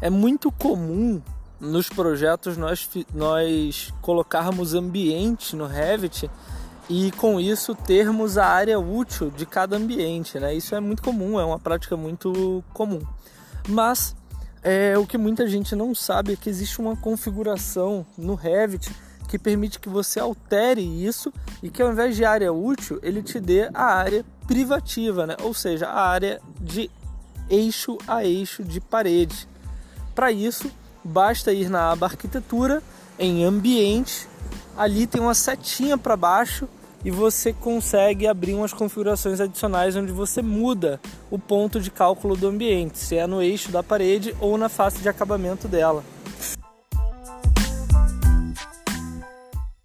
É muito comum nos projetos nós, nós colocarmos ambiente no Revit e com isso termos a área útil de cada ambiente, né? Isso é muito comum, é uma prática muito comum. Mas é, o que muita gente não sabe é que existe uma configuração no Revit que permite que você altere isso e que ao invés de área útil, ele te dê a área privativa, né? ou seja, a área de eixo a eixo de parede. Para isso, basta ir na aba arquitetura, em ambiente, ali tem uma setinha para baixo e você consegue abrir umas configurações adicionais onde você muda o ponto de cálculo do ambiente, se é no eixo da parede ou na face de acabamento dela.